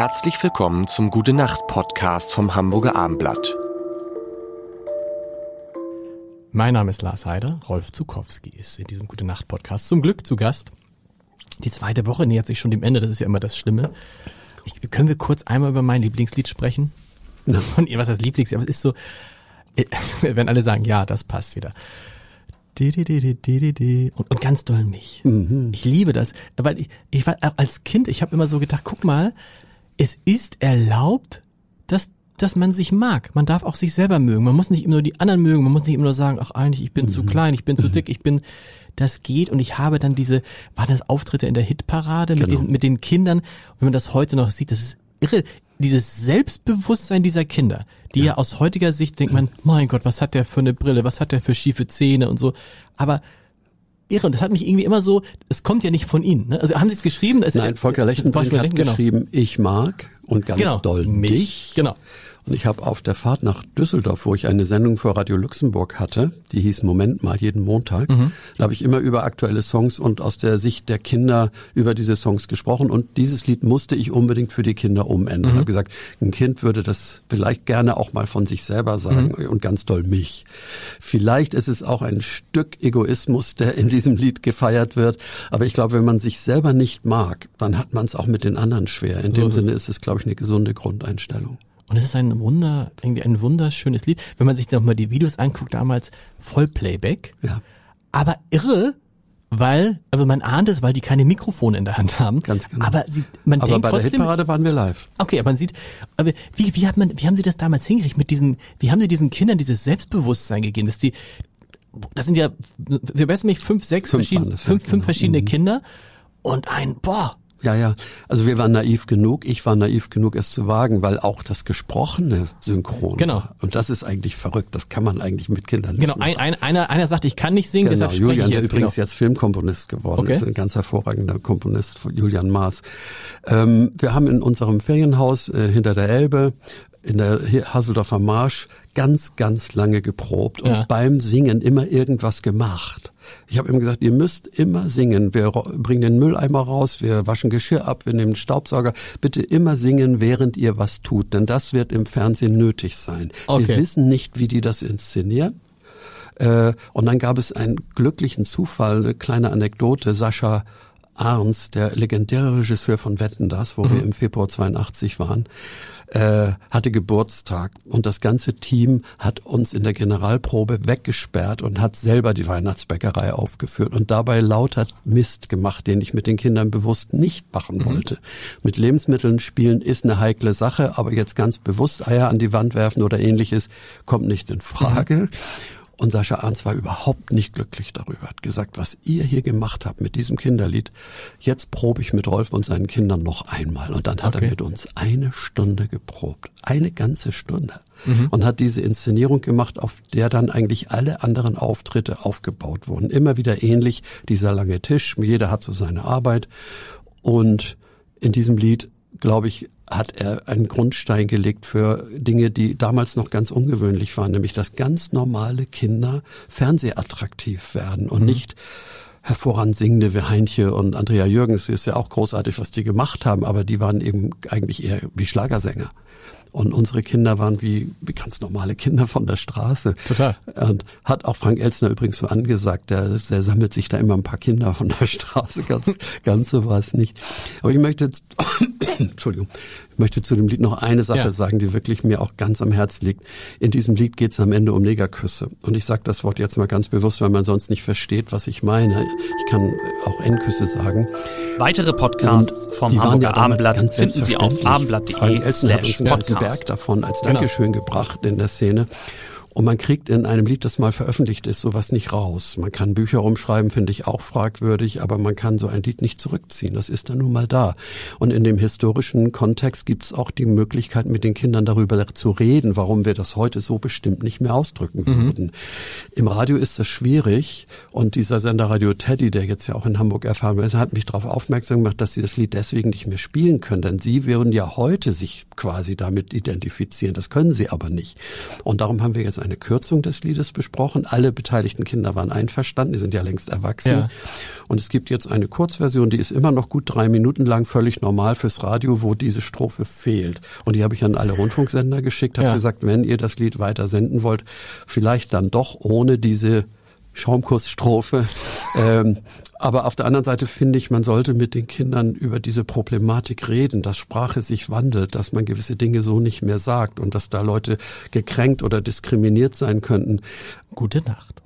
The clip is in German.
Herzlich willkommen zum Gute Nacht Podcast vom Hamburger Armblatt. Mein Name ist Lars Heider. Rolf Zukowski ist in diesem Gute Nacht Podcast zum Glück zu Gast. Die zweite Woche nähert sich schon dem Ende, das ist ja immer das Schlimme. Ich, können wir kurz einmal über mein Lieblingslied sprechen? Von ihr, was das Lieblingslied, aber es ist so, wenn alle sagen, ja, das passt wieder. Und, und ganz doll mich. Mhm. Ich liebe das, weil ich, ich war als Kind, ich habe immer so gedacht, guck mal, es ist erlaubt, dass dass man sich mag. Man darf auch sich selber mögen. Man muss nicht immer nur die anderen mögen. Man muss nicht immer nur sagen, ach eigentlich, ich bin mhm. zu klein, ich bin zu dick, ich bin, das geht. Und ich habe dann diese, waren das Auftritte in der Hitparade genau. mit diesen, mit den Kindern. wenn man das heute noch sieht, das ist irre. Dieses Selbstbewusstsein dieser Kinder, die ja. ja aus heutiger Sicht denkt man, mein Gott, was hat der für eine Brille, was hat der für schiefe Zähne und so. Aber irre. Und das hat mich irgendwie immer so, es kommt ja nicht von Ihnen. Ne? Also haben Sie es geschrieben? Nein, Volker Lechtenbrink hat genau. geschrieben, ich mag und ganz genau. doll mich. Dich. Genau. Und ich habe auf der Fahrt nach Düsseldorf, wo ich eine Sendung für Radio Luxemburg hatte, die hieß Moment mal jeden Montag, mhm. da habe ich immer über aktuelle Songs und aus der Sicht der Kinder über diese Songs gesprochen. Und dieses Lied musste ich unbedingt für die Kinder umändern. Mhm. Ich habe gesagt, ein Kind würde das vielleicht gerne auch mal von sich selber sagen mhm. und ganz doll mich. Vielleicht ist es auch ein Stück Egoismus, der in diesem Lied gefeiert wird. Aber ich glaube, wenn man sich selber nicht mag, dann hat man es auch mit den anderen schwer. In so dem Sinne ist es, glaube ich, eine gesunde Grundeinstellung. Und es ist ein Wunder, irgendwie ein wunderschönes Lied. Wenn man sich nochmal die Videos anguckt, damals Vollplayback. Ja. Aber irre, weil, also man ahnt es, weil die keine Mikrofone in der Hand haben. Ganz genau. Aber sie, man aber denkt bei trotzdem, der Hitparade waren wir live. Okay, aber man sieht, aber wie, wie hat man, wie haben sie das damals hingekriegt mit diesen, wie haben sie diesen Kindern dieses Selbstbewusstsein gegeben, dass die, das sind ja, wir wissen nicht, fünf, sechs fünf verschiedene, fünf, fünf genau. verschiedene mhm. Kinder und ein, boah, ja, ja. Also wir waren naiv genug. Ich war naiv genug, es zu wagen, weil auch das gesprochene Synchron. Genau. War. Und das ist eigentlich verrückt. Das kann man eigentlich mit Kindern nicht. Genau. Ein, ein, einer, einer sagt, ich kann nicht singen. Genau. Deshalb Julian, ich der jetzt, übrigens genau. jetzt Filmkomponist geworden okay. ist, ein ganz hervorragender Komponist, Julian Maas. Ähm, wir haben in unserem Ferienhaus äh, hinter der Elbe in der Hasseldorfer Marsch ganz, ganz lange geprobt und ja. beim Singen immer irgendwas gemacht. Ich habe immer gesagt, ihr müsst immer singen. Wir bringen den Mülleimer raus, wir waschen Geschirr ab, wir nehmen den Staubsauger. Bitte immer singen, während ihr was tut, denn das wird im Fernsehen nötig sein. Okay. Wir wissen nicht, wie die das inszenieren. Äh, und dann gab es einen glücklichen Zufall, eine kleine Anekdote. Sascha Arns, der legendäre Regisseur von Wetten das, wo mhm. wir im Februar 82 waren, äh, hatte Geburtstag und das ganze Team hat uns in der Generalprobe weggesperrt und hat selber die Weihnachtsbäckerei aufgeführt und dabei lauter Mist gemacht, den ich mit den Kindern bewusst nicht machen mhm. wollte. Mit Lebensmitteln spielen ist eine heikle Sache, aber jetzt ganz bewusst Eier an die Wand werfen oder ähnliches kommt nicht in Frage. Mhm. Und Sascha Arns war überhaupt nicht glücklich darüber, hat gesagt, was ihr hier gemacht habt mit diesem Kinderlied, jetzt probe ich mit Rolf und seinen Kindern noch einmal. Und dann hat okay. er mit uns eine Stunde geprobt. Eine ganze Stunde. Mhm. Und hat diese Inszenierung gemacht, auf der dann eigentlich alle anderen Auftritte aufgebaut wurden. Immer wieder ähnlich, dieser lange Tisch, jeder hat so seine Arbeit. Und in diesem Lied, glaube ich, hat er einen Grundstein gelegt für Dinge, die damals noch ganz ungewöhnlich waren, nämlich dass ganz normale Kinder fernsehattraktiv werden und mhm. nicht hervorragend singende wie Heinche und Andrea Jürgens. Ist ja auch großartig, was die gemacht haben, aber die waren eben eigentlich eher wie Schlagersänger. Und unsere Kinder waren wie, wie ganz normale Kinder von der Straße. Total. Und hat auch Frank Elsner übrigens so angesagt, der, der sammelt sich da immer ein paar Kinder von der Straße. Ganz, ganz so war es nicht. Aber ich möchte, jetzt, Entschuldigung, ich möchte zu dem Lied noch eine Sache ja. sagen, die wirklich mir auch ganz am Herz liegt. In diesem Lied geht es am Ende um Negerküsse. Und ich sage das Wort jetzt mal ganz bewusst, weil man sonst nicht versteht, was ich meine. Ich kann auch Endküsse sagen. Weitere Podcasts Und vom Hamburger ja Abendblatt finden Sie auf abendblatt.de slash Podcast. Berg davon als genau. Dankeschön genau. gebracht in der Szene. Und man kriegt in einem Lied, das mal veröffentlicht ist, sowas nicht raus. Man kann Bücher umschreiben, finde ich auch fragwürdig, aber man kann so ein Lied nicht zurückziehen. Das ist dann nun mal da. Und in dem historischen Kontext gibt es auch die Möglichkeit, mit den Kindern darüber zu reden, warum wir das heute so bestimmt nicht mehr ausdrücken mhm. würden. Mhm. Im Radio ist das schwierig und dieser Sender Radio Teddy, der jetzt ja auch in Hamburg erfahren wird, hat mich darauf aufmerksam gemacht, dass sie das Lied deswegen nicht mehr spielen können, denn sie würden ja heute sich quasi damit identifizieren. Das können sie aber nicht. Und darum haben wir jetzt eine Kürzung des Liedes besprochen. Alle beteiligten Kinder waren einverstanden, die sind ja längst erwachsen. Ja. Und es gibt jetzt eine Kurzversion, die ist immer noch gut drei Minuten lang, völlig normal fürs Radio, wo diese Strophe fehlt. Und die habe ich an alle Rundfunksender geschickt, habe ja. gesagt, wenn ihr das Lied weiter senden wollt, vielleicht dann doch ohne diese Schaumkussstrophe. ähm, aber auf der anderen Seite finde ich, man sollte mit den Kindern über diese Problematik reden, dass Sprache sich wandelt, dass man gewisse Dinge so nicht mehr sagt und dass da Leute gekränkt oder diskriminiert sein könnten. Gute Nacht.